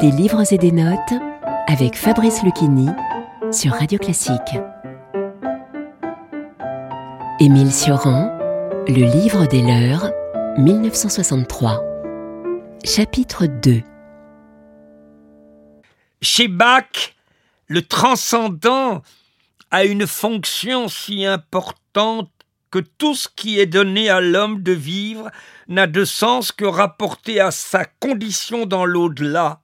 Des livres et des notes avec Fabrice Lucchini sur Radio Classique. Émile Sioran, Le livre des leurs, 1963. Chapitre 2 Chez Bach, le transcendant a une fonction si importante que tout ce qui est donné à l'homme de vivre n'a de sens que rapporté à sa condition dans l'au-delà.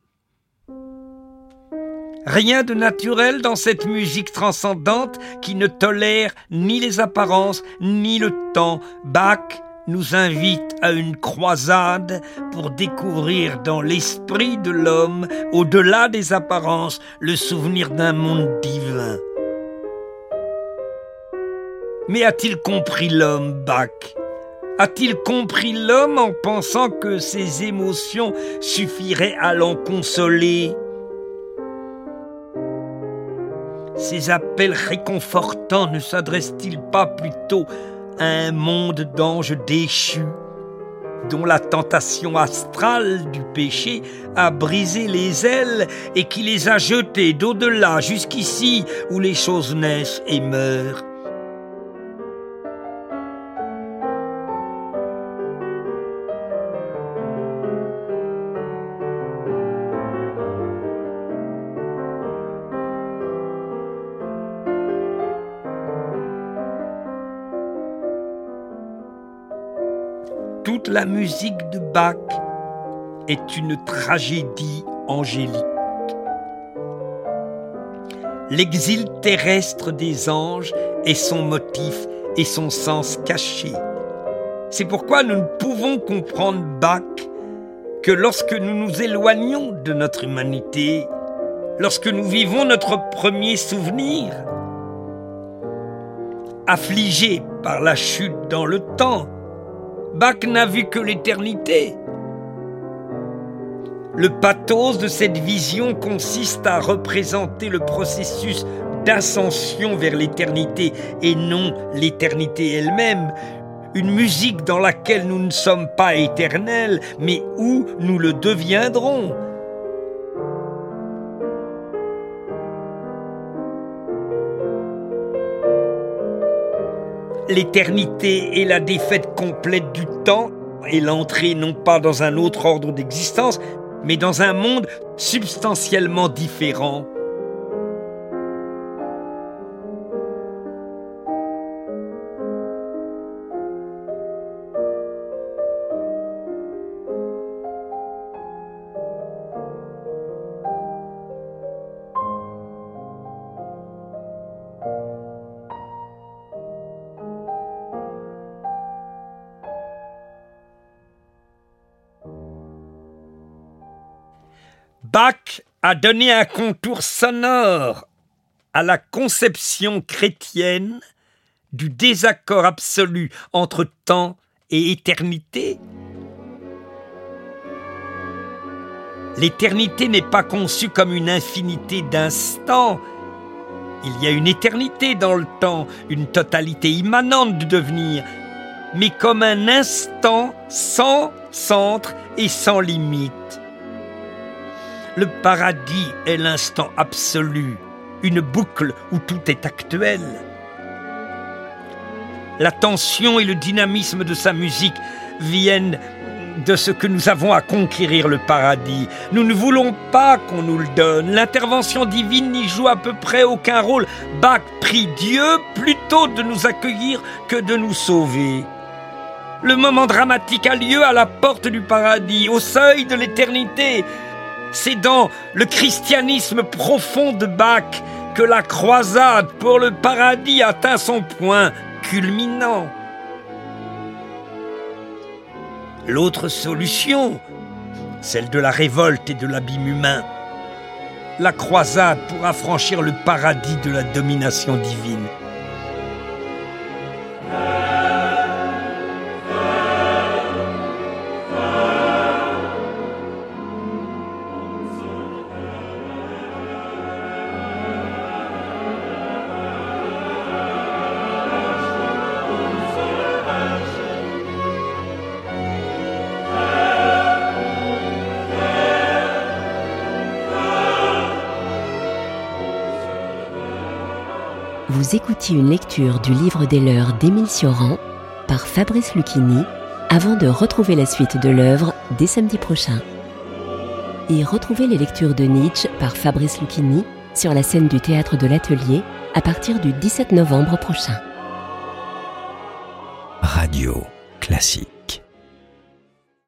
Rien de naturel dans cette musique transcendante qui ne tolère ni les apparences ni le temps. Bach nous invite à une croisade pour découvrir dans l'esprit de l'homme, au-delà des apparences, le souvenir d'un monde divin. Mais a-t-il compris l'homme, Bach? A-t-il compris l'homme en pensant que ses émotions suffiraient à l'en consoler? Ces appels réconfortants ne s'adressent-ils pas plutôt à un monde d'anges déchus dont la tentation astrale du péché a brisé les ailes et qui les a jetés d'au-delà jusqu'ici où les choses naissent et meurent? Toute la musique de Bach est une tragédie angélique. L'exil terrestre des anges est son motif et son sens caché. C'est pourquoi nous ne pouvons comprendre Bach que lorsque nous nous éloignons de notre humanité, lorsque nous vivons notre premier souvenir, affligés par la chute dans le temps, Bach n'a vu que l'éternité. Le pathos de cette vision consiste à représenter le processus d'ascension vers l'éternité et non l'éternité elle-même, une musique dans laquelle nous ne sommes pas éternels, mais où nous le deviendrons. L'éternité est la défaite complète du temps et l'entrée non pas dans un autre ordre d'existence, mais dans un monde substantiellement différent. Bach a donné un contour sonore à la conception chrétienne du désaccord absolu entre temps et éternité. L'éternité n'est pas conçue comme une infinité d'instants. Il y a une éternité dans le temps, une totalité immanente du devenir, mais comme un instant sans centre et sans limite. Le paradis est l'instant absolu, une boucle où tout est actuel. La tension et le dynamisme de sa musique viennent de ce que nous avons à conquérir le paradis. Nous ne voulons pas qu'on nous le donne. L'intervention divine n'y joue à peu près aucun rôle. Bach prie Dieu plutôt de nous accueillir que de nous sauver. Le moment dramatique a lieu à la porte du paradis, au seuil de l'éternité. C'est dans le christianisme profond de Bach que la croisade pour le paradis atteint son point culminant. L'autre solution, celle de la révolte et de l'abîme humain, la croisade pour affranchir le paradis de la domination divine. Vous écoutiez une lecture du livre des leurs d'Émile Sioran par Fabrice Lucchini avant de retrouver la suite de l'œuvre dès samedi prochain. Et retrouvez les lectures de Nietzsche par Fabrice Lucchini sur la scène du théâtre de l'Atelier à partir du 17 novembre prochain. Radio classique.